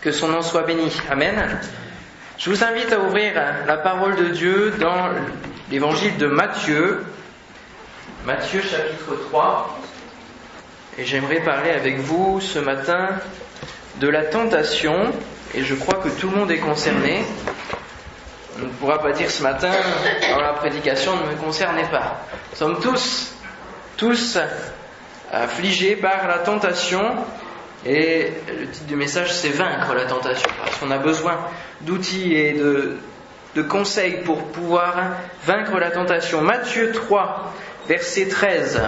Que son nom soit béni. Amen. Je vous invite à ouvrir la parole de Dieu dans l'évangile de Matthieu, Matthieu chapitre 3. Et j'aimerais parler avec vous ce matin de la tentation, et je crois que tout le monde est concerné. On ne pourra pas dire ce matin, dans la prédication, ne me concernez pas. Nous sommes tous, tous affligés par la tentation, et le titre du message, c'est Vaincre la tentation, parce qu'on a besoin d'outils et de, conseils pour pouvoir vaincre la tentation. Matthieu 3, verset 13.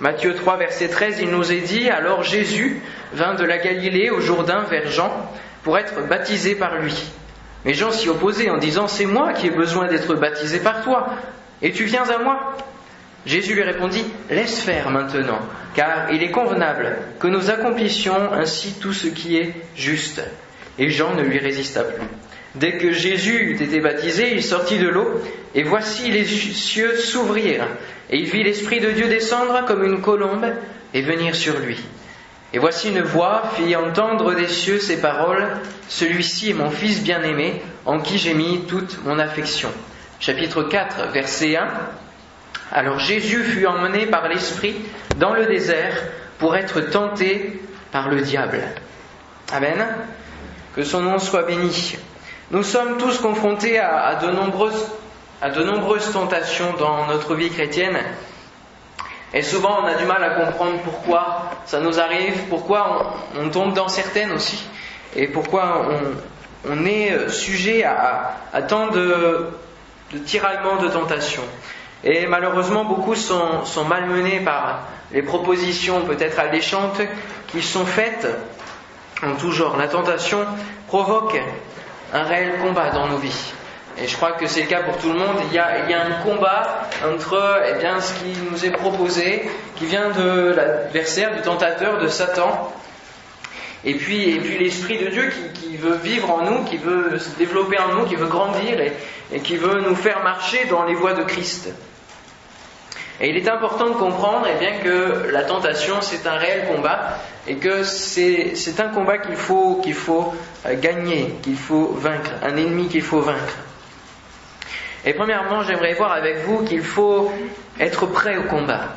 Matthieu 3, verset 13, il nous est dit, alors Jésus vint de la Galilée au Jourdain vers Jean pour être baptisé par lui. Mais Jean s'y opposait en disant, c'est moi qui ai besoin d'être baptisé par toi, et tu viens à moi Jésus lui répondit, Laisse faire maintenant, car il est convenable que nous accomplissions ainsi tout ce qui est juste. Et Jean ne lui résista plus. Dès que Jésus eut été baptisé, il sortit de l'eau, et voici les cieux s'ouvrirent, et il vit l'Esprit de Dieu descendre comme une colombe et venir sur lui. Et voici une voix fit entendre des cieux ces paroles, Celui-ci est mon Fils bien-aimé, en qui j'ai mis toute mon affection. Chapitre 4, verset 1. Alors Jésus fut emmené par l'Esprit dans le désert pour être tenté par le diable. Amen. Que son nom soit béni. Nous sommes tous confrontés à, de, nombreuses, tentations dans notre vie chrétienne. Et souvent, on a du mal à comprendre pourquoi ça nous arrive, pourquoi on, tombe dans certaines aussi, et pourquoi on, est sujet à, tant de, de tiraillements, de tentations. Et malheureusement, beaucoup sont, malmenés par les propositions peut-être alléchantes qui sont faites en tout genre. La tentation provoque un réel combat dans nos vies. Et je crois que c'est le cas pour tout le monde. Il y a, un combat entre eh bien, ce qui nous est proposé, qui vient de l'adversaire, du tentateur, de Satan, et puis, et puis l'Esprit de Dieu qui, veut vivre en nous, qui veut se développer en nous, qui veut grandir et qui veut nous faire marcher dans les voies de Christ. Et il est important de comprendre eh bien, que la tentation, c'est un réel combat et que c'est un combat qu'il faut, faut euh, gagner, qu'il faut vaincre, un ennemi qu'il faut vaincre. Et premièrement, j'aimerais voir avec vous qu'il faut être prêt au combat.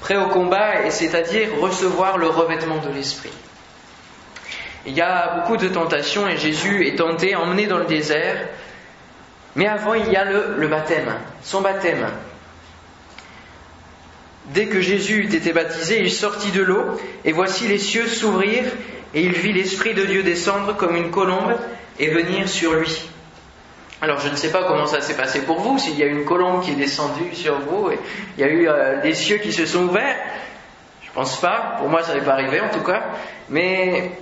Prêt au combat, c'est-à-dire recevoir le revêtement de l'esprit. Il y a beaucoup de tentations et Jésus est tenté, emmené dans le désert. Mais avant, il y a le, le baptême, son baptême. Dès que Jésus eut été baptisé, il sortit de l'eau, et voici les cieux s'ouvrir, et il vit l'Esprit de Dieu descendre comme une colombe et venir sur lui. Alors je ne sais pas comment ça s'est passé pour vous, s'il y a une colombe qui est descendue sur vous, et il y a eu euh, des cieux qui se sont ouverts. Je pense pas, pour moi ça n'est pas arrivé en tout cas, mais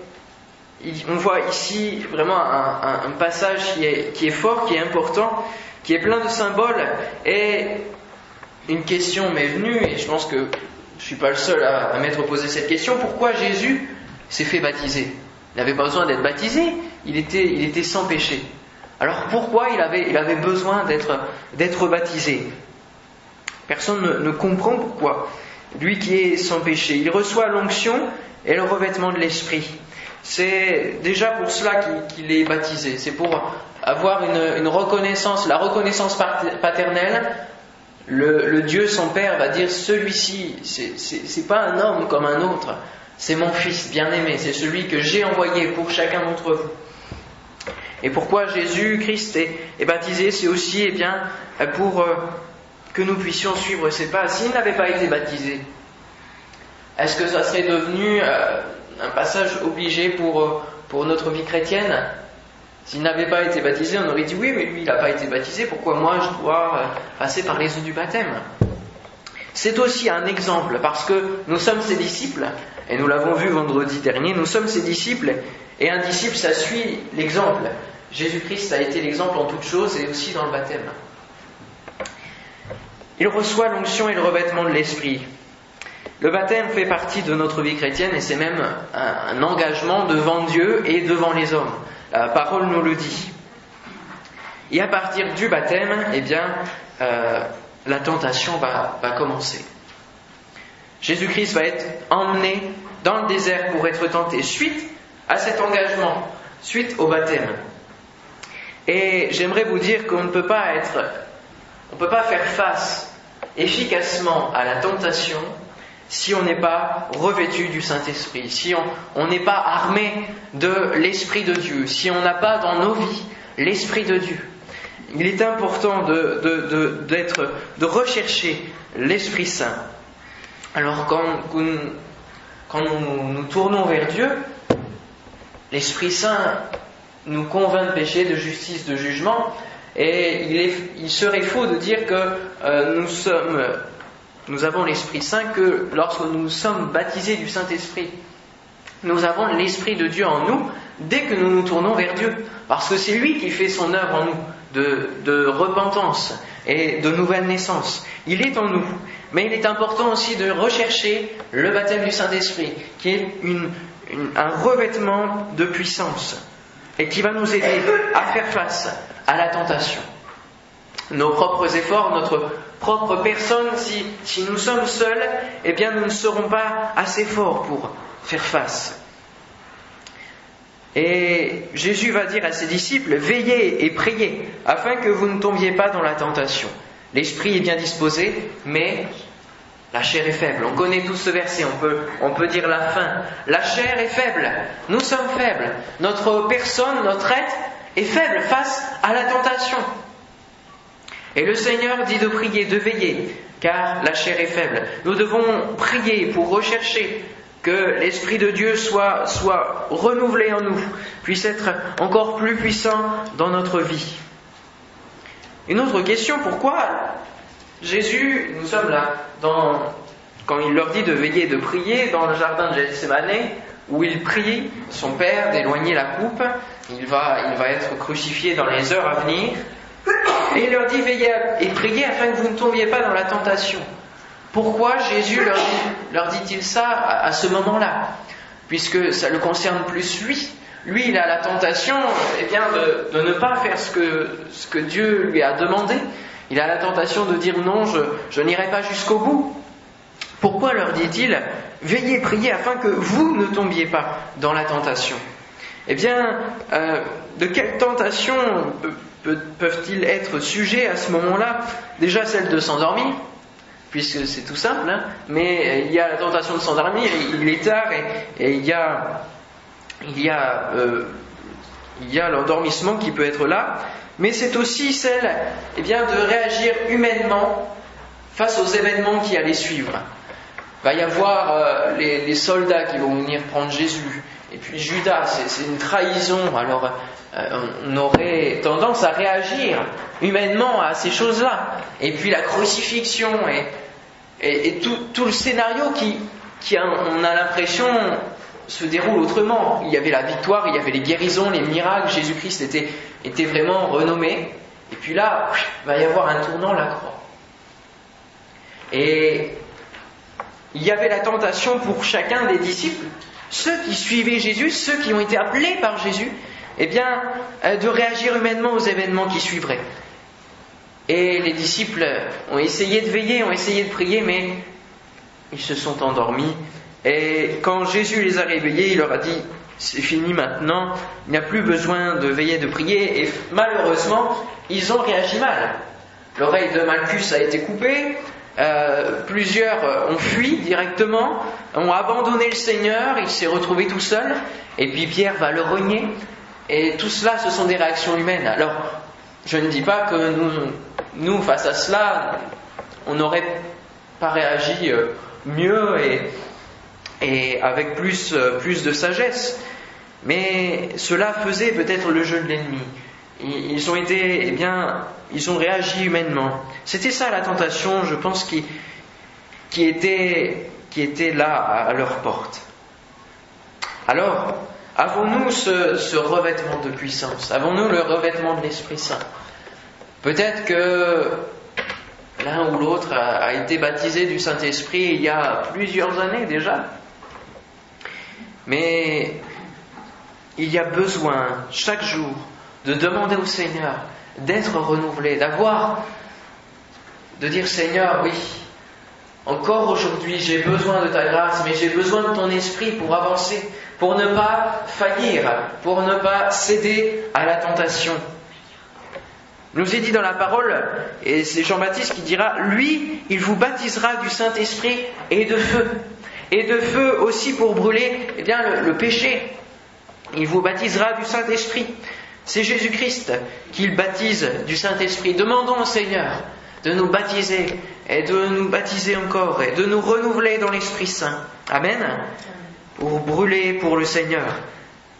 on voit ici vraiment un, passage qui est, qui est fort, qui est important, qui est plein de symboles, et une question m'est venue, et je pense que je ne suis pas le seul à, m'être posé cette question, pourquoi Jésus s'est fait baptiser? Il n'avait pas besoin d'être baptisé, il était, il était sans péché. Alors pourquoi il avait, il avait besoin d'être, d'être baptisé? Personne ne, comprend pourquoi. Lui qui est sans péché, il reçoit l'onction et le revêtement de l'esprit. C'est déjà pour cela qu'il, est baptisé. C'est pour avoir une, une reconnaissance, la reconnaissance paternelle le, Dieu, son Père, va dire celui-ci, c'est pas un homme comme un autre, c'est mon Fils bien-aimé, c'est celui que j'ai envoyé pour chacun d'entre vous. Et pourquoi Jésus-Christ est, baptisé, c'est aussi eh bien, pour euh, que nous puissions suivre ses pas. S'il n'avait pas été baptisé, est-ce que ça serait devenu euh, un passage obligé pour, euh, pour notre vie chrétienne? S'il n'avait pas été baptisé, on aurait dit oui, mais lui, il n'a pas été baptisé, pourquoi moi je dois euh, passer par les eaux du baptême? C'est aussi un exemple, parce que nous sommes ses disciples, et nous l'avons vu vendredi dernier, nous sommes ses disciples, et un disciple, ça suit l'exemple. Jésus-Christ a été l'exemple en toutes choses, et aussi dans le baptême. Il reçoit l'onction et le revêtement de l'Esprit. Le baptême fait partie de notre vie chrétienne et c'est même un, engagement devant Dieu et devant les hommes. La parole nous le dit. Et à partir du baptême, eh euh, la tentation va, commencer. Jésus-Christ va être emmené dans le désert pour être tenté. Suite à cet engagement suite au baptême. Et j'aimerais vous dire qu'on ne peut pas faire face efficacement à la tentation si on n'est pas revêtu du Saint-Esprit, si on n'est pas armé de l'Esprit de Dieu, si on n'a pas dans nos vies l'Esprit de Dieu. Il est important de, de rechercher l'Esprit Saint. Alors quand, quand nous nous tournons vers Dieu, l'Esprit Saint nous convainc de péché, de justice, de jugement, et il, serait faux de dire que euh, nous sommes, nous avons l'Esprit Saint que lorsque nous sommes baptisés du Saint-Esprit. Nous avons l'Esprit de Dieu en nous dès que nous nous tournons vers Dieu, parce que c'est lui qui fait son œuvre en nous de, repentance et de nouvelle naissance. Il est en nous. Mais il est important aussi de rechercher le baptême du Saint-Esprit, qui est un revêtement de puissance et qui va nous aider à faire face à la tentation. Nos propres efforts, notre propre personne, si, nous sommes seuls, eh bien nous ne serons pas assez forts pour faire face. Et Jésus va dire à ses disciples, veillez et priez, afin que vous ne tombiez pas dans la tentation. L'esprit est bien disposé, mais la chair est faible. On connaît tous ce verset, on peut, on peut dire la fin. La chair est faible, nous sommes faibles. Notre personne, notre être est faible face à la tentation. Et le Seigneur dit de prier, de veiller, car la chair est faible. Nous devons prier pour rechercher que l'Esprit de Dieu soit, renouvelé en nous, puisse être encore plus puissant dans notre vie. Une autre question, pourquoi Jésus, nous sommes là, quand il leur dit de veiller de prier dans le jardin de Gethsemane, où il prie son Père d'éloigner la coupe, il va, il va être crucifié dans les heures à venir, et il leur dit veillez et priez afin que vous ne tombiez pas dans la tentation. Pourquoi Jésus leur, dit, il ça à, ce moment-là? Puisque ça le concerne plus lui. Lui, il a la tentation eh bien, de, ne pas faire ce que, Dieu lui a demandé. Il a la tentation de dire non, je, n'irai pas jusqu'au bout. Pourquoi leur dit-il Veillez, priez afin que vous ne tombiez pas dans la tentation? Eh bien, euh, de quelle tentation peuvent-ils être sujets à ce moment-là? Déjà celle de s'endormir, puisque c'est tout simple, hein. mais il y a la tentation de s'endormir, il est tard et, il y a, euh, il y a l'endormissement qui peut être là, mais c'est aussi celle eh bien, de réagir humainement face aux événements qui allaient suivre. Il va y avoir euh, les, soldats qui vont venir prendre Jésus, et puis Judas, c'est une trahison, alors euh, on aurait tendance à réagir humainement à ces choses-là. Et puis la crucifixion et, tout, le scénario qui, qui on a l'impression se déroule autrement. Il y avait la victoire, il y avait les guérisons, les miracles, Jésus-Christ était, était vraiment renommé. Et puis là, il va y avoir un tournant, la croix. Et il y avait la tentation pour chacun des disciples, ceux qui suivaient Jésus, ceux qui ont été appelés par Jésus, eh bien, euh, de réagir humainement aux événements qui suivraient. Et les disciples ont essayé de veiller, ont essayé de prier, mais ils se sont endormis et quand Jésus les a réveillés, il leur a dit, c'est fini maintenant, il n'y a plus besoin de veiller, de prier. Et malheureusement, ils ont réagi mal. L'oreille de Malchus a été coupée, euh, plusieurs ont fui directement, ont abandonné le Seigneur, il s'est retrouvé tout seul, et puis Pierre va le renier. Et tout cela, ce sont des réactions humaines. Alors, je ne dis pas que nous, face à cela, on n'aurait pas réagi euh, mieux et, avec plus, euh, plus de sagesse. Mais cela faisait peut-être le jeu de l'ennemi. Ils ont été, eh bien, ils ont réagi humainement. C'était ça la tentation, je pense, qui, était, qui était là à leur porte. Alors, avons-nous ce, revêtement de puissance? Avons-nous le revêtement de l'Esprit Saint? Peut-être que l'un ou l'autre a été baptisé du Saint-Esprit il y a plusieurs années déjà. Mais il y a besoin chaque jour de demander au Seigneur d'être renouvelé, d'avoir, de dire Seigneur, oui, encore aujourd'hui j'ai besoin de ta grâce, mais j'ai besoin de ton esprit pour avancer, pour ne pas faillir, pour ne pas céder à la tentation. Nous est dit dans la parole, et c'est Jean-Baptiste qui dira, lui, il vous baptisera du Saint-Esprit et de feu. Et de feu aussi pour brûler eh le, le péché. Il vous baptisera du Saint-Esprit. C'est Jésus-Christ qui le baptise du Saint-Esprit. Demandons au Seigneur de nous baptiser et de nous baptiser encore et de nous renouveler dans l'Esprit Saint. Amen. Pour brûler pour le Seigneur.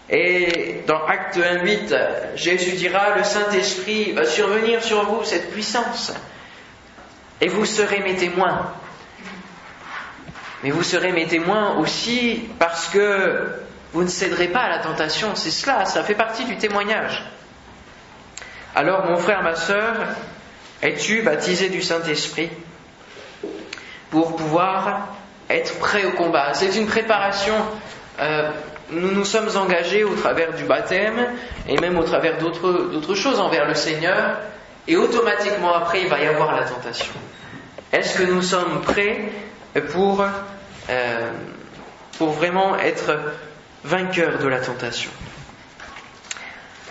Et dans Acte 1.8, Jésus dira, le Saint-Esprit va survenir sur vous, cette puissance, et vous serez mes témoins. Mais vous serez mes témoins aussi parce que vous ne céderez pas à la tentation. C'est cela, ça fait partie du témoignage. Alors, mon frère, ma sœur, es-tu baptisé du Saint-Esprit pour pouvoir être prêt au combat C'est une préparation euh, nous nous sommes engagés au travers du baptême et même au travers d'autres choses envers le Seigneur, et automatiquement après il va y avoir la tentation. Est-ce que nous sommes prêts pour, euh, pour vraiment être vainqueurs de la tentation?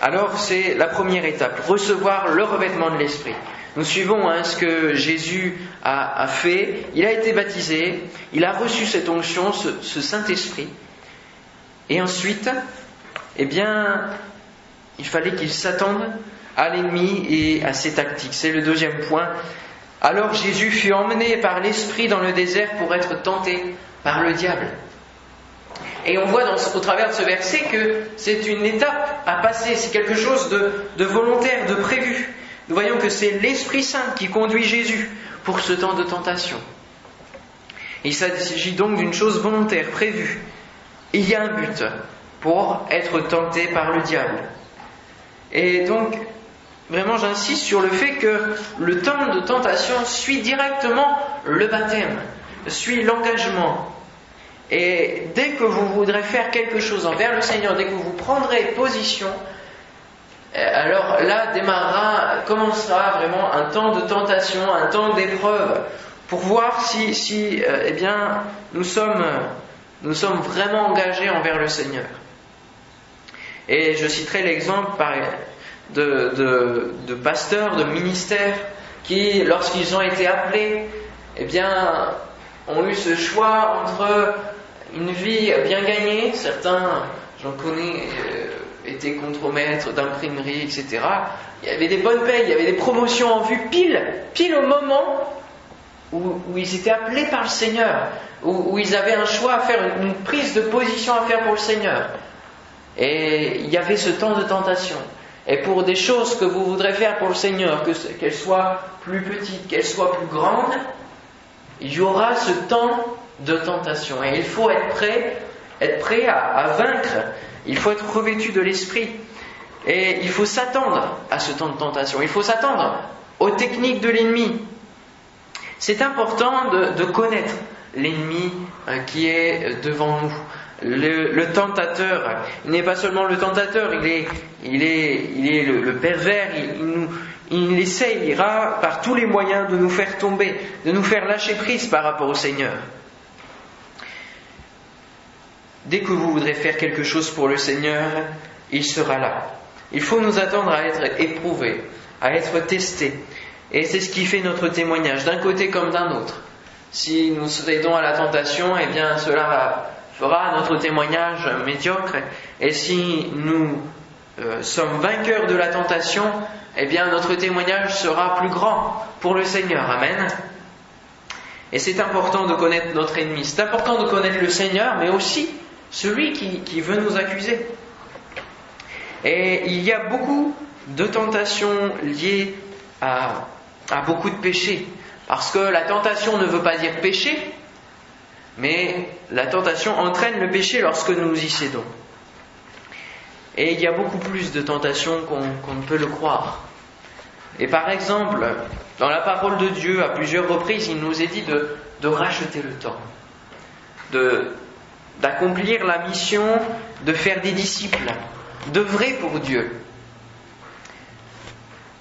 Alors c'est la première étape, recevoir le revêtement de l'Esprit. Nous suivons hein, ce que Jésus a, fait. Il a été baptisé, il a reçu cette onction, ce Saint-Esprit. Et ensuite, eh bien, il fallait qu'il s'attende à l'ennemi et à ses tactiques. C'est le deuxième point. Alors Jésus fut emmené par l'Esprit dans le désert pour être tenté par le diable. Et on voit au travers de ce verset que c'est une étape à passer, c'est quelque chose de, volontaire, de prévu. Nous voyons que c'est l'Esprit Saint qui conduit Jésus pour ce temps de tentation. Il s'agit donc d'une chose volontaire, prévue. Il y a un but pour être tenté par le diable. Et donc, vraiment, j'insiste sur le fait que le temps de tentation suit directement le baptême, suit l'engagement. Et dès que vous voudrez faire quelque chose envers le Seigneur, dès que vous prendrez position, alors là démarrera, commencera vraiment un temps de tentation, un temps d'épreuve, pour voir si, si euh, eh bien, nous sommes nous sommes vraiment engagés envers le Seigneur. Et je citerai l'exemple de, de, pasteurs, de ministères qui, lorsqu'ils ont été appelés, eh bien, ont eu ce choix entre une vie bien gagnée, certains, j'en connais, euh, étaient contremaîtres d'imprimerie, etc. Il y avait des bonnes payes, il y avait des promotions en vue pile, pile au moment où, ils étaient appelés par le Seigneur, où, ils avaient un choix à faire, une, prise de position à faire pour le Seigneur. Et il y avait ce temps de tentation. Et pour des choses que vous voudrez faire pour le Seigneur, qu'elles soient plus petites, qu'elles soient plus grandes, il y aura ce temps de tentation. Et il faut être prêt, être prêt à, à vaincre. Il faut être revêtu de l'esprit. Et il faut s'attendre à ce temps de tentation. Il faut s'attendre aux techniques de l'ennemi. C'est important de, connaître l'ennemi euh, qui est devant nous. Le, tentateur, il n'est pas seulement le tentateur, il est le, pervers, il, nous, il essayera par tous les moyens de nous faire tomber, de nous faire lâcher prise par rapport au Seigneur. Dès que vous voudrez faire quelque chose pour le Seigneur, il sera là. Il faut nous attendre à être éprouvés, à être testés, et c'est ce qui fait notre témoignage, d'un côté comme d'un autre. Si nous cédons à la tentation, eh bien cela fera notre témoignage médiocre. Et si nous euh, sommes vainqueurs de la tentation, eh bien notre témoignage sera plus grand pour le Seigneur. Amen. Et c'est important de connaître notre ennemi. C'est important de connaître le Seigneur, mais aussi celui qui, qui veut nous accuser. Et il y a beaucoup de tentations liées à à beaucoup de péchés. Parce que la tentation ne veut pas dire péché, mais la tentation entraîne le péché lorsque nous y cédons. Et il y a beaucoup plus de tentations qu'on ne peut le croire. Et par exemple, dans la parole de Dieu, à plusieurs reprises, il nous est dit de, de racheter le temps, d'accomplir la mission de faire des disciples, d'œuvrer pour Dieu.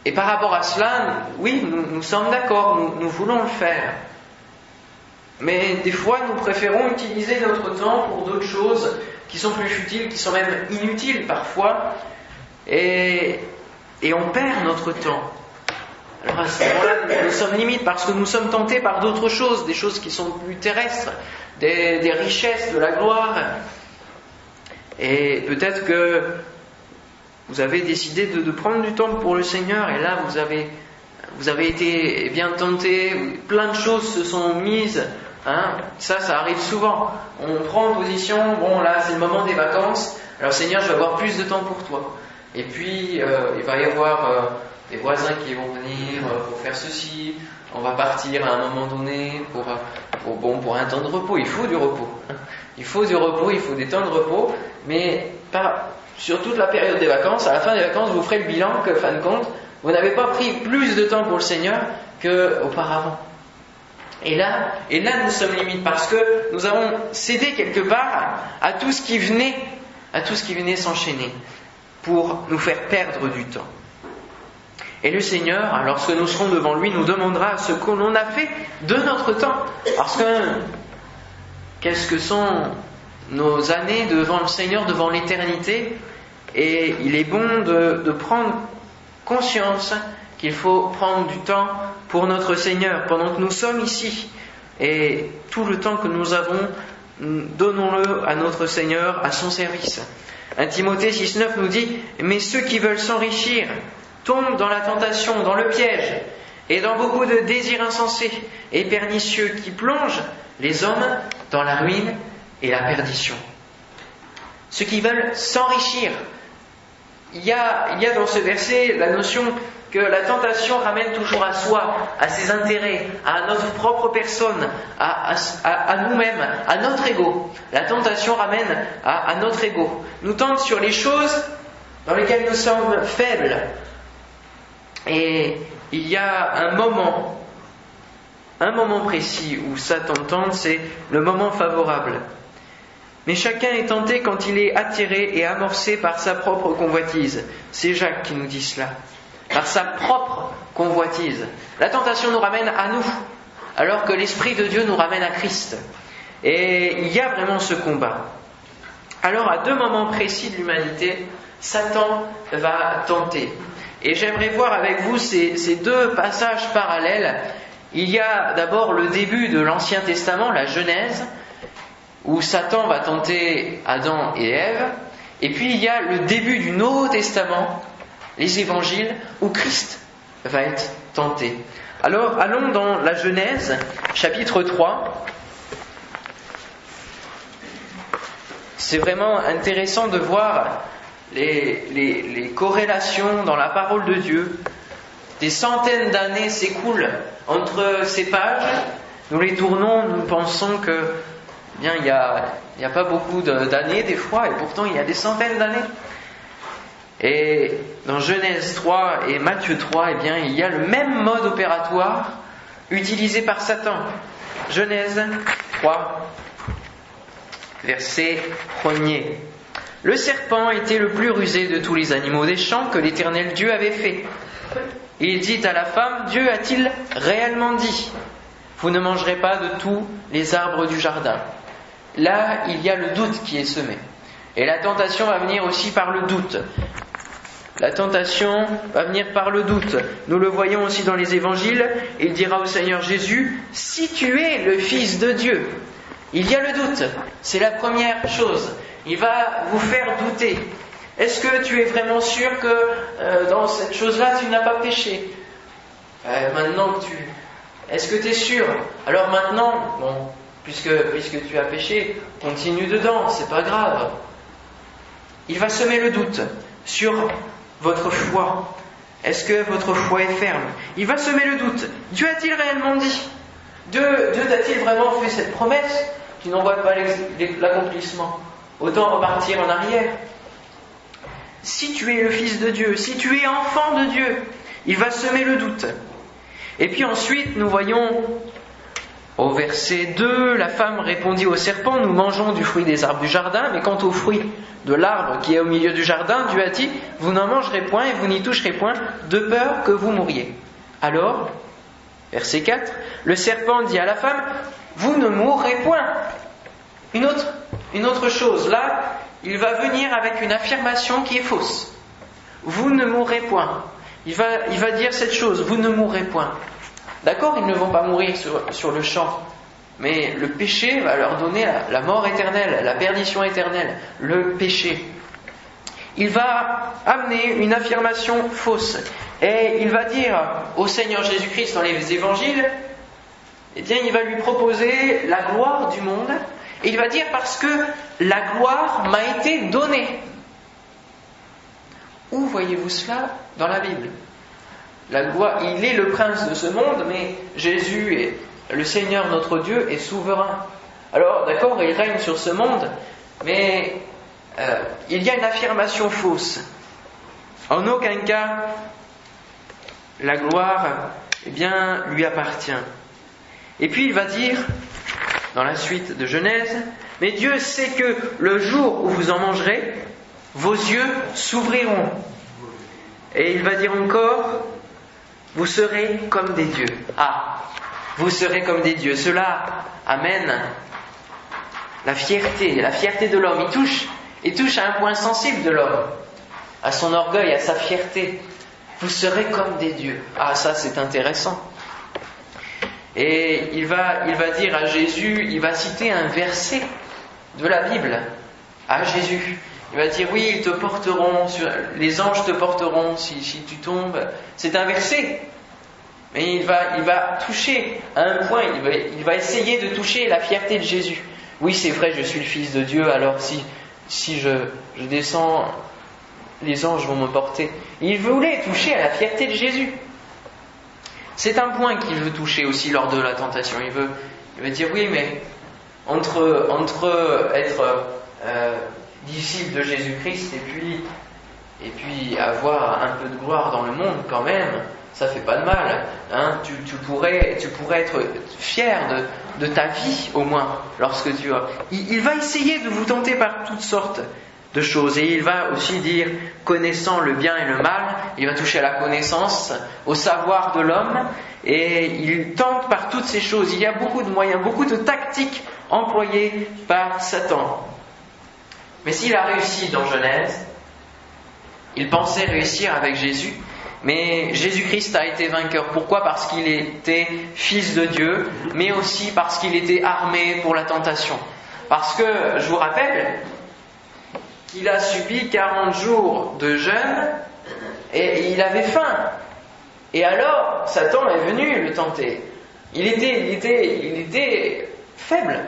Et par rapport à cela, oui, nous, sommes d'accord, nous, voulons le faire. Mais des fois, nous préférons utiliser notre temps pour d'autres choses qui sont plus futiles, qui sont même inutiles parfois, et, et on perd notre temps. Alors à ce moment-là, nous sommes limites parce que nous sommes tentés par d'autres choses, des choses qui sont plus terrestres, des, richesses, de la gloire. Et peut-être que vous avez décidé de, de, prendre du temps pour le Seigneur et là vous avez, vous avez été bien tenté, plein de choses se sont mises. Hein, ça, ça arrive souvent. On prend position, bon là c'est le moment des vacances, alors Seigneur je vais avoir plus de temps pour toi. Et puis euh, il va y avoir euh, des voisins qui vont venir euh, pour faire ceci, on va partir à un moment donné pour, pour, bon, pour un temps de repos. Il faut du repos. Il faut du repos, il faut des temps de repos, mais pas sur toute la période des vacances. À la fin des vacances, vous ferez le bilan que, fin de compte, vous n'avez pas pris plus de temps pour le Seigneur qu'auparavant. Et là, et là, nous sommes limites parce que nous avons cédé quelque part à tout ce qui venait, à tout ce qui venait s'enchaîner pour nous faire perdre du temps. Et le Seigneur, lorsque nous serons devant lui, nous demandera ce que l'on a fait de notre temps. Parce que qu'est-ce que sont nos années devant le Seigneur, devant l'éternité? Et il est bon de, prendre conscience qu'il faut prendre du temps pour notre Seigneur pendant que nous sommes ici. Et tout le temps que nous avons, donnons-le à notre Seigneur, à son service. 1 Timothée 6.9 nous dit, mais ceux qui veulent s'enrichir tombent dans la tentation, dans le piège, et dans beaucoup de désirs insensés et pernicieux qui plongent les hommes dans la ruine et la perdition. Ceux qui veulent s'enrichir. Il y, a, dans ce verset la notion que la tentation ramène toujours à soi, à ses intérêts, à notre propre personne, à nous-mêmes, à notre ego. La tentation ramène à, à notre ego. Nous tente sur les choses dans lesquelles nous sommes faibles. Et il y a un moment, un moment précis où Satan tente, c'est le moment favorable. Mais chacun est tenté quand il est attiré et amorcé par sa propre convoitise. C'est Jacques qui nous dit cela. Par sa propre convoitise. La tentation nous ramène à nous, alors que l'Esprit de Dieu nous ramène à Christ. Et il y a vraiment ce combat. Alors à deux moments précis de l'humanité, Satan va tenter. Et j'aimerais voir avec vous ces, ces, deux passages parallèles. Il y a d'abord le début de l'Ancien Testament, la Genèse, où Satan va tenter Adam et Ève. Et puis il y a le début du Nouveau Testament, les évangiles, où Christ va être tenté. Alors allons dans la Genèse, chapitre 3. C'est vraiment intéressant de voir les, corrélations dans la parole de Dieu. Des centaines d'années s'écoulent entre ces pages. Nous les tournons, nous pensons que bien il n'y a, a, pas beaucoup d'années des fois, et pourtant il y a des centaines d'années. Et dans Genèse 3 et Matthieu 3, eh bien, il y a le même mode opératoire utilisé par Satan. Genèse 3, verset 1er. Le serpent était le plus rusé de tous les animaux des champs que l'Éternel Dieu avait fait. Il dit à la femme, Dieu a-t-il réellement dit Vous ne mangerez pas de tous les arbres du jardin. Là, il y a le doute qui est semé. Et la tentation va venir aussi par le doute. La tentation va venir par le doute. Nous le voyons aussi dans les évangiles. Il dira au Seigneur Jésus, si tu es le Fils de Dieu, il y a le doute. C'est la première chose. Il va vous faire douter. Est-ce que tu es vraiment sûr que euh, dans cette chose-là, tu n'as pas péché? Euh, Maintenant que tu... Est-ce que tu es sûr? Alors maintenant, bon, puisque, tu as péché, continue dedans, c'est pas grave. Il va semer le doute sur votre foi. Est-ce que votre foi est ferme? Il va semer le doute. Dieu a-t-il réellement dit? Dieu, Dieu a-t-il vraiment fait cette promesse? Qui n'en voit pas l'accomplissement Autant repartir en arrière. Si tu es le Fils de Dieu, si tu es enfant de Dieu, il va semer le doute. Et puis ensuite, nous voyons au verset 2, la femme répondit au serpent, nous mangeons du fruit des arbres du jardin, mais quant au fruit de l'arbre qui est au milieu du jardin, Dieu a dit, vous n'en mangerez point et vous n'y toucherez point, de peur que vous mouriez. Alors, verset 4, le serpent dit à la femme, vous ne mourrez point. Une autre, une autre chose, là, il va venir avec une affirmation qui est fausse. Vous ne mourrez point. Il va, il va dire cette chose, vous ne mourrez point. D'accord, ils ne vont pas mourir sur, le champ, mais le péché va leur donner la, mort éternelle, la perdition éternelle, le péché. Il va amener une affirmation fausse et il va dire au Seigneur Jésus-Christ dans les évangiles, eh bien, il va lui proposer la gloire du monde et il va dire parce que la gloire m'a été donnée. Où voyez-vous cela dans la Bible? La gloire, Il est le prince de ce monde, mais Jésus est le Seigneur notre Dieu est souverain. Alors, d'accord, il règne sur ce monde, mais euh, il y a une affirmation fausse. En aucun cas, la gloire, eh bien, lui appartient. Et puis il va dire, dans la suite de Genèse, mais Dieu sait que le jour où vous en mangerez, vos yeux s'ouvriront. Et il va dire encore, vous serez comme des dieux. Ah, vous serez comme des dieux. Cela amène la fierté, la fierté de l'homme. Il touche, il touche à un point sensible de l'homme, à son orgueil, à sa fierté. Vous serez comme des dieux. Ah, ça c'est intéressant. Et il va, il va dire à Jésus, il va citer un verset de la Bible à Jésus. Il va dire oui, ils te porteront, les anges te porteront si, si tu tombes. C'est un verset. Mais il va, il va toucher à un point, il va, il va essayer de toucher la fierté de Jésus. Oui, c'est vrai, je suis le Fils de Dieu, alors si, si je, je descends, les anges vont me porter. Il voulait toucher à la fierté de Jésus. C'est un point qu'il veut toucher aussi lors de la tentation. Il veut, dire oui, mais entre, être euh, disciple de Jésus-Christ et puis, avoir un peu de gloire dans le monde quand même, ça fait pas de mal. Hein. Tu, pourrais, être fier de, ta vie au moins lorsque tu as. Il va essayer de vous tenter par toutes sortes de choses. Et il va aussi dire, connaissant le bien et le mal, il va toucher à la connaissance, au savoir de l'homme, et il tente par toutes ces choses. Il y a beaucoup de moyens, beaucoup de tactiques employées par Satan. Mais s'il a réussi dans Genèse, il pensait réussir avec Jésus, mais Jésus-Christ a été vainqueur. Pourquoi? Parce qu'il était fils de Dieu, mais aussi parce qu'il était armé pour la tentation. Parce que, je vous rappelle, qu'il a subi 40 jours de jeûne et il avait faim. Et alors, Satan est venu le tenter. Il était, il était, il était faible,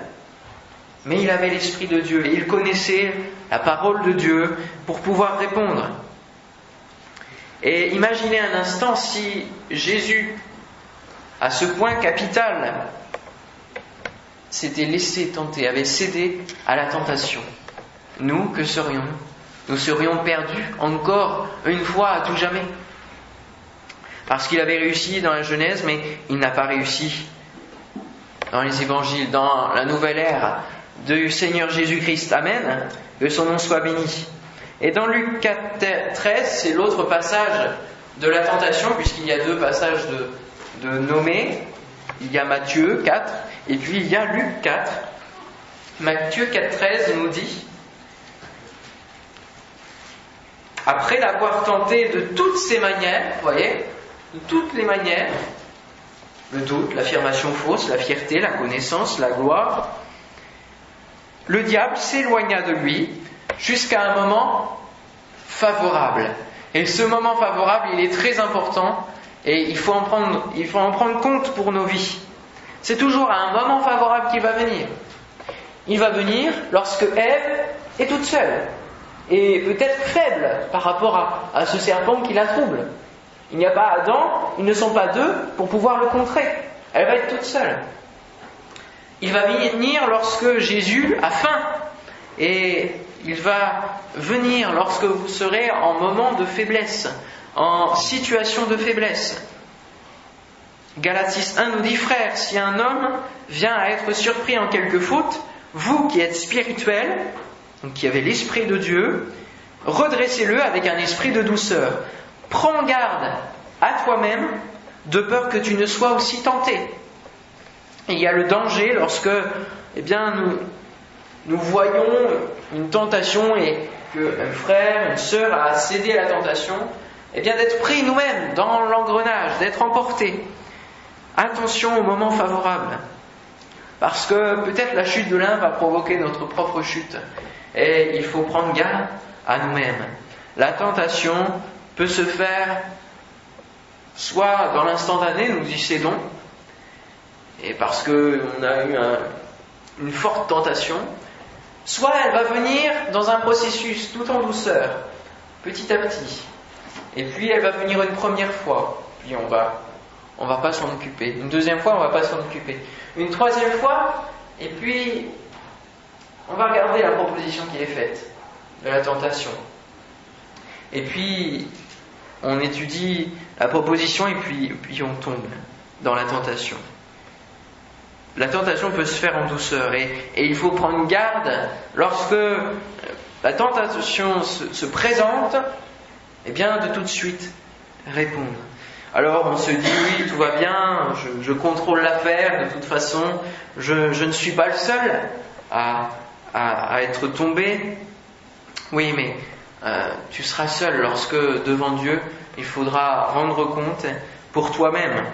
mais il avait l'Esprit de Dieu et il connaissait la parole de Dieu pour pouvoir répondre. Et imaginez un instant si Jésus, à ce point capital, s'était laissé tenter, avait cédé à la tentation nous, que serions-nous? Nous serions perdus encore une fois à tout jamais. Parce qu'il avait réussi dans la Genèse, mais il n'a pas réussi dans les évangiles, dans la nouvelle ère du Seigneur Jésus-Christ. Amen. Que son nom soit béni. Et dans Luc 4, 13, c'est l'autre passage de la tentation, puisqu'il y a deux passages de, de. Il y a Matthieu 4, et puis il y a Luc 4. Matthieu 4, 13 nous dit après l'avoir tenté de toutes ces manières, vous voyez, de toutes les manières, le doute, l'affirmation fausse, la fierté, la connaissance, la gloire, le diable s'éloigna de lui jusqu'à un moment favorable. Et ce moment favorable, il est très important et il faut en prendre, il faut en prendre compte pour nos vies. C'est toujours à un moment favorable qu'il va venir. Il va venir lorsque Ève est toute seule et peut-être faible par rapport à, ce serpent qui la trouble. Il n'y a pas Adam, ils ne sont pas deux pour pouvoir le contrer. Elle va être toute seule. Il va venir lorsque Jésus a faim et il va venir lorsque vous serez en moment de faiblesse, en situation de faiblesse. Galatis 1 nous dit, frère, si un homme vient à être surpris en quelque faute, vous qui êtes spirituels, qui avait l'Esprit de Dieu, redressez-le avec un esprit de douceur. Prends garde à toi-même de peur que tu ne sois aussi tenté. il y a le danger lorsque eh bien, nous, voyons une tentation et qu'un frère, une sœur a cédé à la tentation, eh bien d'être pris nous-mêmes dans l'engrenage, d'être emportés. Attention au moment favorable. Parce que peut-être la chute de l'un va provoquer notre propre chute. Et il faut prendre garde à nous-mêmes. La tentation peut se faire soit dans l'instantané, nous y cédons, et parce qu'on a eu une forte tentation, soit elle va venir dans un processus tout en douceur, petit à petit, et puis elle va venir une première fois, puis on va, on va pas s'en occuper. Une deuxième fois, on va pas s'en occuper. Une troisième fois, et puis on va regarder la proposition qui est faite de la tentation. Et puis on étudie la proposition et puis, puis on tombe dans la tentation. La tentation peut se faire en douceur et, il faut prendre garde lorsque la tentation se, présente, et eh bien de tout de suite répondre. Alors on se dit oui, tout va bien, je, contrôle l'affaire, de toute façon, je, ne suis pas le seul à, être tombé. Oui, mais euh, tu seras seul lorsque devant Dieu, il faudra rendre compte pour toi-même.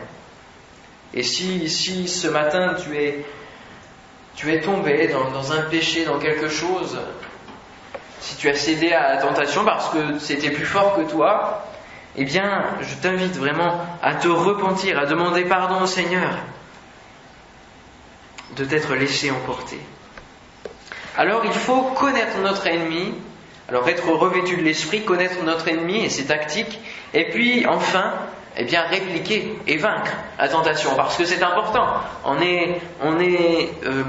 Et si, si ce matin tu es, tu es tombé dans, un péché, dans quelque chose, si tu as cédé à la tentation parce que c'était plus fort que toi, eh bien, je t'invite vraiment à te repentir, à demander pardon au Seigneur de t'être laissé emporter. Alors il faut connaître notre ennemi, alors être revêtu de l'esprit, connaître notre ennemi et ses tactiques, et puis enfin, eh bien répliquer et vaincre la tentation, parce que c'est important. On est, on est, euh,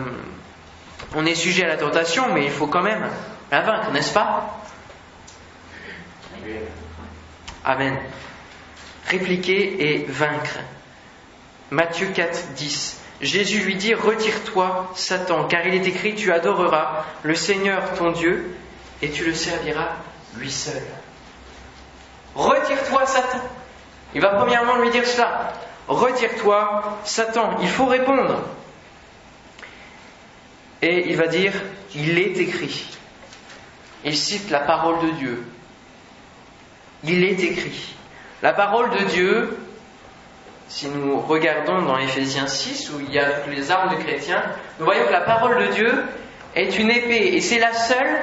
on est sujet à la tentation, mais il faut quand même la vaincre, n'est-ce pas? Amen. Répliquer et vaincre. Matthieu 4, 10. Jésus lui dit, Retire-toi, Satan, car il est écrit, tu adoreras le Seigneur ton Dieu, et tu le serviras lui seul. Retire-toi, Satan. Il va premièrement lui dire cela. Retire-toi, Satan. Il faut répondre. Et il va dire, il est écrit. Il cite la parole de Dieu. Il est écrit. La parole de Dieu, si nous regardons dans Éphésiens 6, où il y a les armes de chrétiens, nous voyons que la parole de Dieu est une épée, et c'est la seule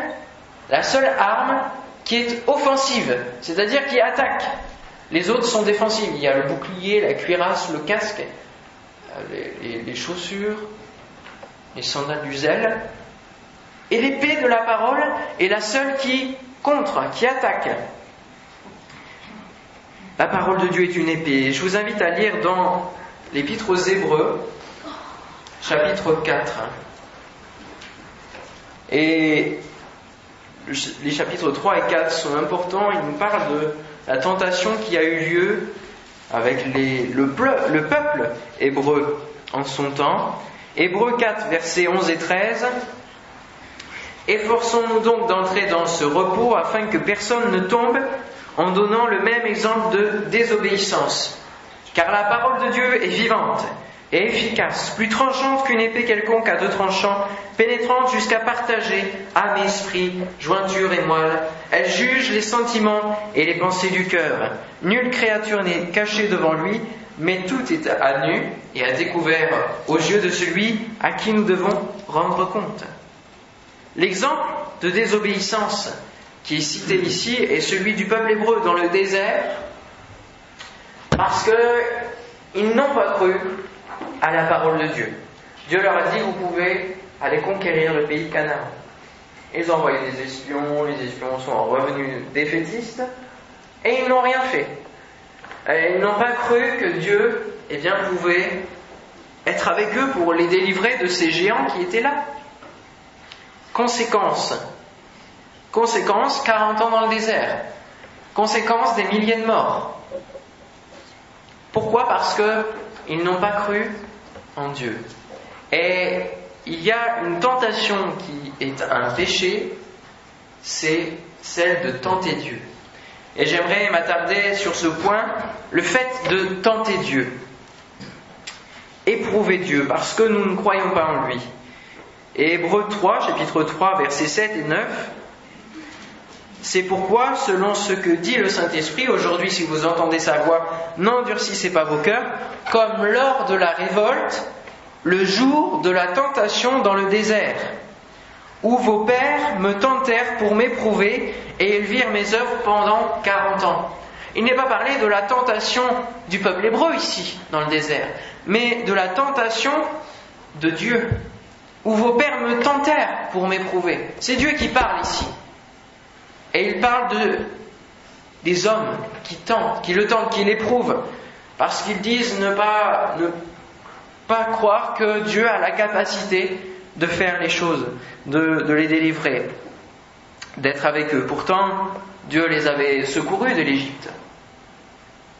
la seule arme qui est offensive, c'est-à-dire qui attaque. Les autres sont défensives. Il y a le bouclier, la cuirasse, le casque, euh, les, chaussures, les sandales du zèle. Et l'épée de la parole est la seule qui contre, qui attaque. La parole de Dieu est une épée. Je vous invite à lire dans l'Épître aux Hébreux, chapitre 4. Et les chapitres 3 et 4 sont importants. Ils nous parlent de la tentation qui a eu lieu avec le, peuple hébreu en son temps. Hébreux 4, versets 11 et 13. Efforçons-nous donc d'entrer dans ce repos afin que personne ne tombe en donnant le même exemple de désobéissance. Car la parole de Dieu est vivante et efficace, plus tranchante qu'une épée quelconque à deux tranchants, pénétrante jusqu'à partager âme, esprit, jointure et moelle. Elle juge les sentiments et les pensées du cœur. Nulle créature n'est cachée devant lui, mais tout est à nu et à découvert aux yeux de celui à qui nous devons rendre compte. L'exemple de désobéissance qui est cité ici est celui du peuple hébreu dans le désert, parce qu'ils n'ont pas cru à la parole de Dieu. Dieu leur a dit, vous pouvez aller conquérir le pays Canaan. Ils ont envoyé des espions, les espions sont revenus défaitistes, et ils n'ont rien fait. ils n'ont pas cru que Dieu eh bien, pouvait être avec eux pour les délivrer de ces géants qui étaient là. Conséquence. Conséquence, 40 ans dans le désert. Conséquence, des milliers de morts. Pourquoi? Parce qu'ils n'ont pas cru en Dieu. Et il y a une tentation qui est un péché, c'est celle de tenter Dieu. Et j'aimerais m'attarder sur ce point, le fait de tenter Dieu. éprouver Dieu parce que nous ne croyons pas en lui. Et Hébreu 3, chapitre 3, versets 7 et 9, c'est pourquoi, selon ce que dit le Saint-Esprit, aujourd'hui si vous entendez sa voix, n'endurcissez pas vos cœurs, comme lors de la révolte, le jour de la tentation dans le désert, où vos pères me tentèrent pour m'éprouver et ils virent mes œuvres pendant quarante ans. Il n'est pas parlé de la tentation du peuple hébreu ici, dans le désert, mais de la tentation de Dieu, où vos pères me tentèrent pour m'éprouver. C'est Dieu qui parle ici. Et il parle de, des hommes qui tentent, qui le tentent, qui l'éprouvent, parce qu'ils disent ne pas, ne pas croire que Dieu a la capacité de faire les choses, de les délivrer, d'être avec eux. Pourtant, Dieu les avait secourus de l'Égypte.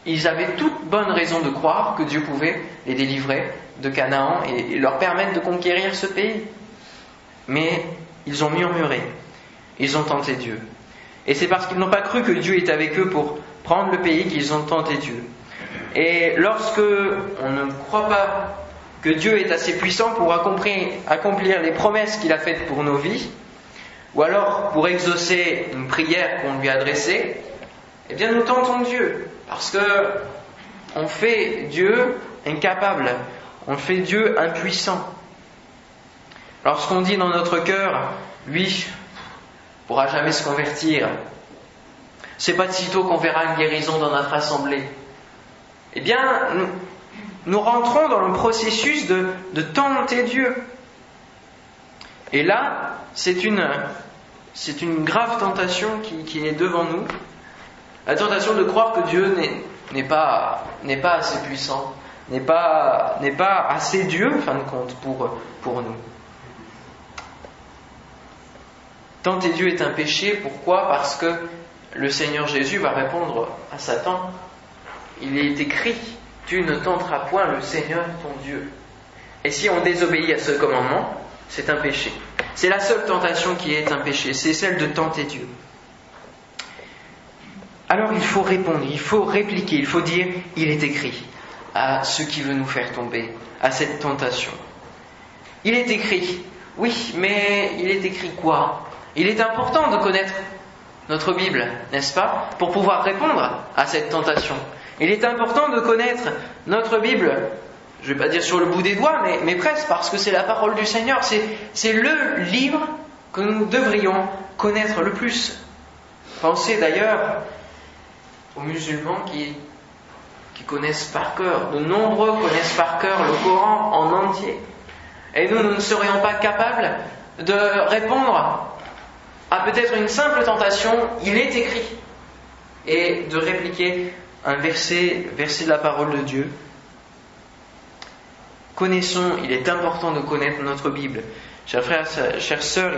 Ils avaient toute bonne raison de croire que Dieu pouvait les délivrer de Canaan et leur permettre de conquérir ce pays. Mais ils ont murmuré, ils ont tenté Dieu. Et c'est parce qu'ils n'ont pas cru que Dieu est avec eux pour prendre le pays qu'ils ont tenté Dieu. Et lorsque on ne croit pas que Dieu est assez puissant pour accomplir les promesses qu'il a faites pour nos vies, ou alors pour exaucer une prière qu'on lui a adressée, eh bien nous tentons Dieu, parce que on fait Dieu incapable, on fait Dieu impuissant. Lorsqu'on dit dans notre cœur, lui, pourra jamais se convertir, c'est pas de sitôt qu'on verra une guérison dans notre assemblée. Eh bien, nous, rentrons dans le processus de, tenter Dieu. Et là, c'est une, grave tentation qui, est devant nous. La tentation de croire que Dieu n'est pas, assez puissant, n'est pas, pas assez Dieu, en fin de compte, pour nous. Tenter Dieu est un péché, pourquoi? Parce que le Seigneur Jésus va répondre à Satan. Il est écrit, tu ne tenteras point le Seigneur ton Dieu. Et si on désobéit à ce commandement, c'est un péché. C'est la seule tentation qui est un péché, c'est celle de tenter Dieu. Alors il faut répondre, il faut répliquer, il faut dire, il est écrit à ce qui veut nous faire tomber, à cette tentation. Il est écrit, oui, mais il est écrit quoi? Il est important de connaître notre Bible, n'est-ce pas, pour pouvoir répondre à cette tentation. Il est important de connaître notre Bible, je ne vais pas dire sur le bout des doigts, mais, presque, parce que c'est la parole du Seigneur, c'est le livre que nous devrions connaître le plus. Pensez d'ailleurs aux musulmans qui, qui connaissent par cœur, de nombreux connaissent par cœur le Coran en entier. Et nous, nous ne serions pas capables de répondre à peut-être une simple tentation, il est écrit, et de répliquer un verset, verset de la parole de Dieu. Connaissons, il est important de connaître notre Bible. Chers frères, chères sœurs,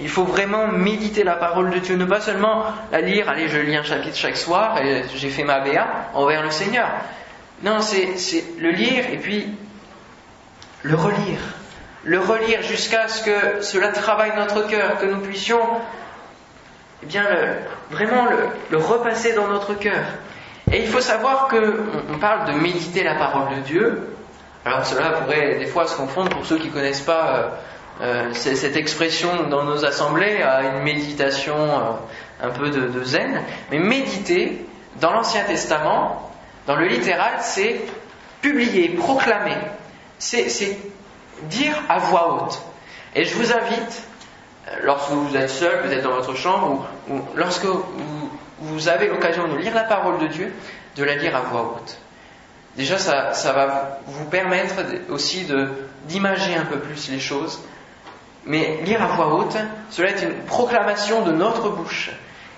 il faut, vraiment méditer la parole de Dieu, ne pas seulement la lire, allez, je lis un chapitre chaque soir et j'ai fait ma béa envers le Seigneur. Non, c'est le lire et puis le relire le relire jusqu'à ce que cela travaille notre cœur, que nous puissions eh bien, vraiment le, repasser dans notre cœur. Et il faut savoir que on parle de méditer la parole de Dieu. Alors cela pourrait des fois se confondre pour ceux qui ne connaissent pas euh, euh, cette expression dans nos assemblées à une méditation euh, un peu de, de, zen. Mais méditer, dans l'Ancien Testament, dans le littéral, c'est publier, proclamer. C'est dire à voix haute. Et je vous invite, euh, lorsque vous êtes seul, vous êtes dans votre chambre, ou, lorsque vous, avez l'occasion de lire la parole de Dieu, de la lire à voix haute. Déjà, ça, ça va vous permettre aussi d'imager un peu plus les choses. Mais lire à voix haute, cela est une proclamation de notre bouche.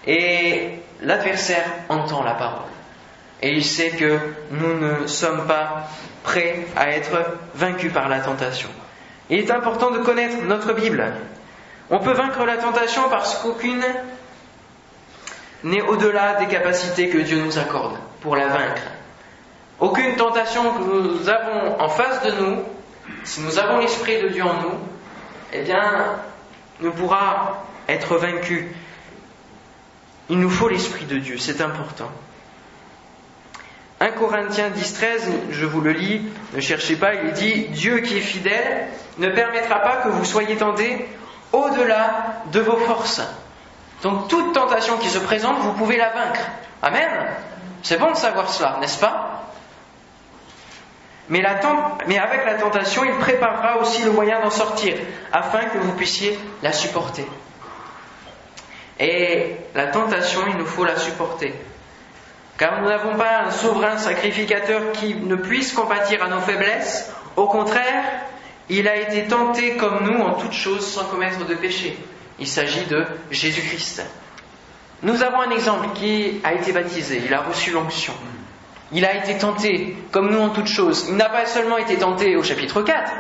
Et l'adversaire entend la parole. Et il sait que nous ne sommes pas prêts à être vaincus par la tentation. Il est important de connaître notre Bible. On peut vaincre la tentation parce qu'aucune n'est au-delà des capacités que Dieu nous accorde pour la vaincre. Aucune tentation que nous avons en face de nous, si nous avons l'Esprit de Dieu en nous, eh bien, ne pourra être vaincue. Il nous faut l'Esprit de Dieu, c'est important. 1 Corinthiens 10, 13, je vous le lis, ne cherchez pas, il dit Dieu qui est fidèle ne permettra pas que vous soyez tentés au-delà de vos forces. Donc toute tentation qui se présente, vous pouvez la vaincre. Amen. C'est bon de savoir cela, n'est-ce pas? Mais, avec la tentation, il préparera aussi le moyen d'en sortir, afin que vous puissiez la supporter. Et la tentation, il nous faut la supporter. Car nous n'avons pas un souverain sacrificateur qui ne puisse compatir à nos faiblesses. Au contraire, il a été tenté comme nous en toutes choses sans commettre de péché. Il s'agit de Jésus-Christ. Nous avons un exemple qui a été baptisé, il a reçu l'onction. Il a été tenté comme nous en toutes choses. Il n'a pas seulement été tenté au chapitre 4,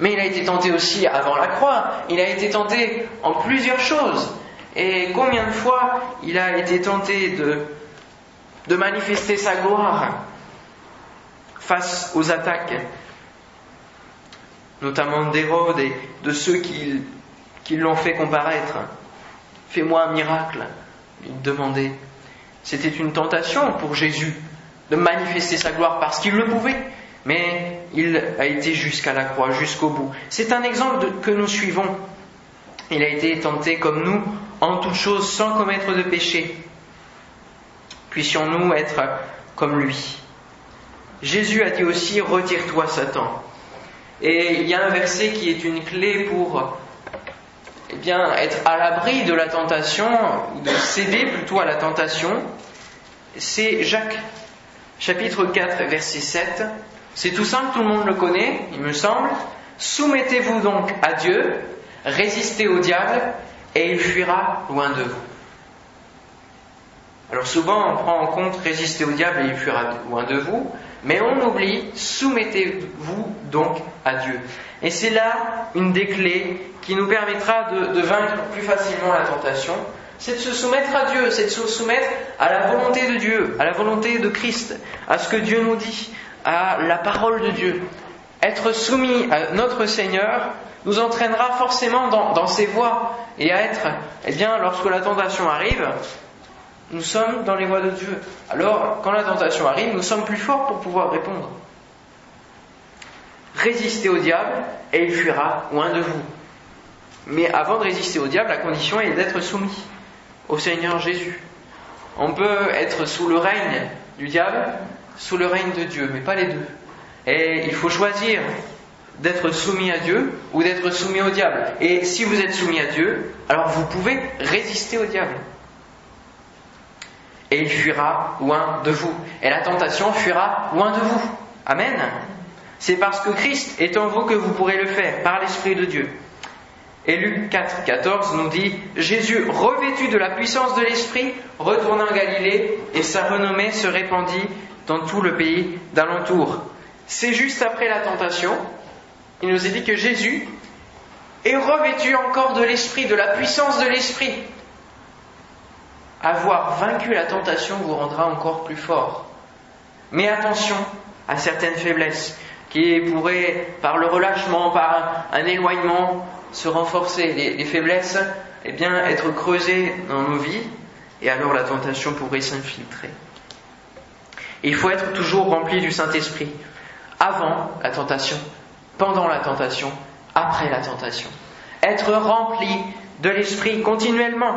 mais il a été tenté aussi avant la croix. Il a été tenté en plusieurs choses. Et combien de fois il a été tenté de de manifester sa gloire face aux attaques, notamment d'Hérode et de ceux qui, l'ont fait comparaître. Fais-moi un miracle, il demandait. C'était une tentation pour Jésus de manifester sa gloire parce qu'il le pouvait, mais il a été jusqu'à la croix, jusqu'au bout. C'est un exemple que nous suivons. Il a été tenté comme nous en toutes choses sans commettre de péché. Puissions-nous être comme lui. Jésus a dit aussi Retire-toi, Satan. Et il y a un verset qui est une clé pour eh bien, être à l'abri de la tentation, de céder plutôt à la tentation. C'est Jacques, chapitre 4, verset 7. C'est tout simple, tout le monde le connaît, il me semble. Soumettez-vous donc à Dieu, résistez au diable, et il fuira loin de vous. Alors souvent on prend en compte résister au diable et il fuira loin de vous, mais on oublie soumettez-vous donc à Dieu. Et c'est là une des clés qui nous permettra de, vaincre plus facilement la tentation, c'est de se soumettre à Dieu, c'est de se soumettre à la volonté de Dieu, à la volonté de Christ, à ce que Dieu nous dit, à la parole de Dieu. Être soumis à notre Seigneur nous entraînera forcément dans, dans ses voies et à être, eh bien, lorsque la tentation arrive, nous sommes dans les voies de Dieu. Alors, quand la tentation arrive, nous sommes plus forts pour pouvoir répondre. Résistez au diable et il fuira loin de vous. Mais avant de résister au diable, la condition est d'être soumis au Seigneur Jésus. On peut être sous le règne du diable, sous le règne de Dieu, mais pas les deux. Et il faut choisir d'être soumis à Dieu ou d'être soumis au diable. Et si vous êtes soumis à Dieu, alors vous pouvez résister au diable et il fuira loin de vous. Et la tentation fuira loin de vous. Amen. C'est parce que Christ est en vous que vous pourrez le faire, par l'Esprit de Dieu. Et Luc 4, 14 nous dit Jésus, revêtu de la puissance de l'Esprit, retourna en Galilée, et sa renommée se répandit dans tout le pays d'alentour. C'est juste après la tentation, il nous est dit que Jésus est revêtu encore de l'Esprit, de la puissance de l'Esprit avoir vaincu la tentation vous rendra encore plus fort. Mais attention à certaines faiblesses qui pourraient, par le relâchement, par un éloignement, se renforcer. Les, faiblesses, eh bien, être creusées dans nos vies, et alors la tentation pourrait s'infiltrer. Il faut être toujours rempli du Saint-Esprit, avant la tentation, pendant la tentation, après la tentation. Être rempli de l'Esprit continuellement,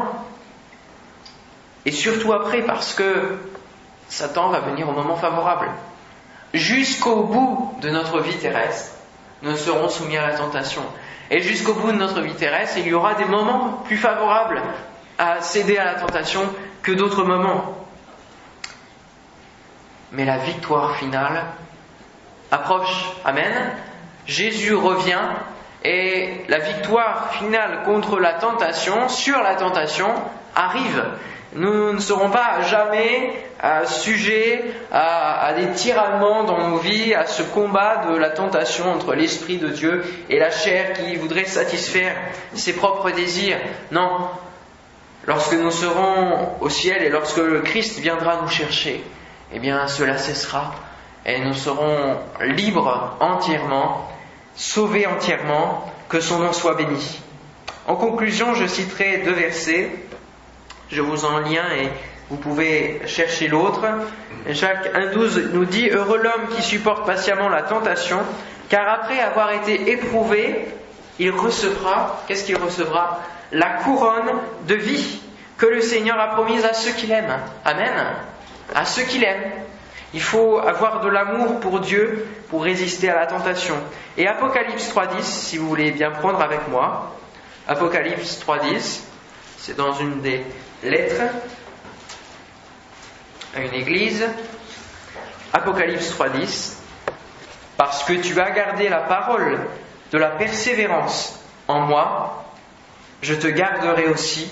et surtout après, parce que Satan va venir au moment favorable. Jusqu'au bout de notre vie terrestre, nous serons soumis à la tentation. Et jusqu'au bout de notre vie terrestre, il y aura des moments plus favorables à céder à la tentation que d'autres moments. Mais la victoire finale approche. Amen. Jésus revient et la victoire finale contre la tentation, sur la tentation, arrive. Nous ne serons pas jamais euh, sujets à, des tiraillements dans nos vies, à ce combat de la tentation entre l'Esprit de Dieu et la chair qui voudrait satisfaire ses propres désirs. Non, lorsque nous serons au ciel et lorsque le Christ viendra nous chercher, eh bien cela cessera et nous serons libres entièrement, sauvés entièrement, que son nom soit béni. En conclusion, je citerai deux versets je vous en lien et vous pouvez chercher l'autre. Jacques 1.12 nous dit Heureux l'homme qui supporte patiemment la tentation, car après avoir été éprouvé, il recevra, qu'est-ce qu'il recevra? La couronne de vie que le Seigneur a promise à ceux qu'il aime. Amen. À ceux qu'il aime. Il faut avoir de l'amour pour Dieu pour résister à la tentation. Et Apocalypse 3.10, si vous voulez bien prendre avec moi, Apocalypse 3.10, c'est dans une des lettres à une église. Apocalypse 3.10, parce que tu as gardé la parole de la persévérance en moi, je te garderai aussi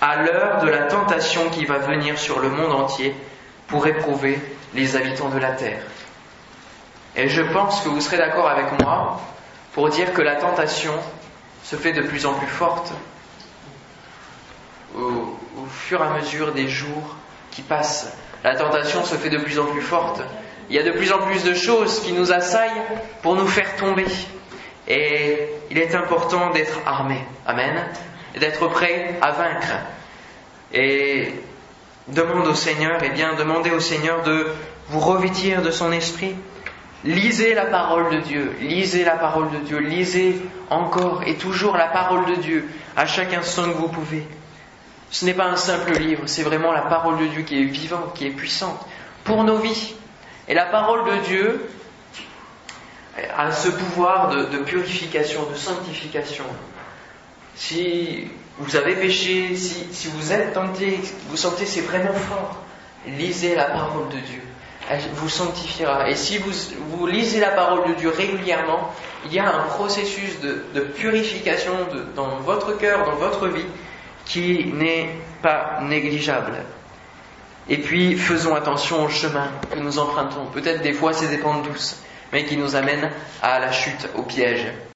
à l'heure de la tentation qui va venir sur le monde entier pour éprouver les habitants de la terre. Et je pense que vous serez d'accord avec moi pour dire que la tentation se fait de plus en plus forte fur et à mesure des jours qui passent. La tentation se fait de plus en plus forte. Il y a de plus en plus de choses qui nous assaillent pour nous faire tomber. Et il est important d'être armé. Amen. D'être prêt à vaincre. Et demande au Seigneur, et eh bien demandez au Seigneur de vous revêtir de son esprit. Lisez la parole de Dieu, lisez la parole de Dieu, lisez encore et toujours la parole de Dieu à chaque instant que vous pouvez. Ce n'est pas un simple livre, c'est vraiment la parole de Dieu qui est vivante, qui est puissante pour nos vies. Et la parole de Dieu a ce pouvoir de, purification, de sanctification. Si vous avez péché, si, vous êtes tenté, vous sentez c'est vraiment fort, lisez la parole de Dieu. Elle vous sanctifiera. Et si vous, lisez la parole de Dieu régulièrement, il y a un processus de, purification dans votre cœur, dans votre vie, qui n'est pas négligeable. Et puis, faisons attention au chemin que nous empruntons. Peut-être des fois c'est des pentes douces, mais qui nous amènent à la chute, au piège.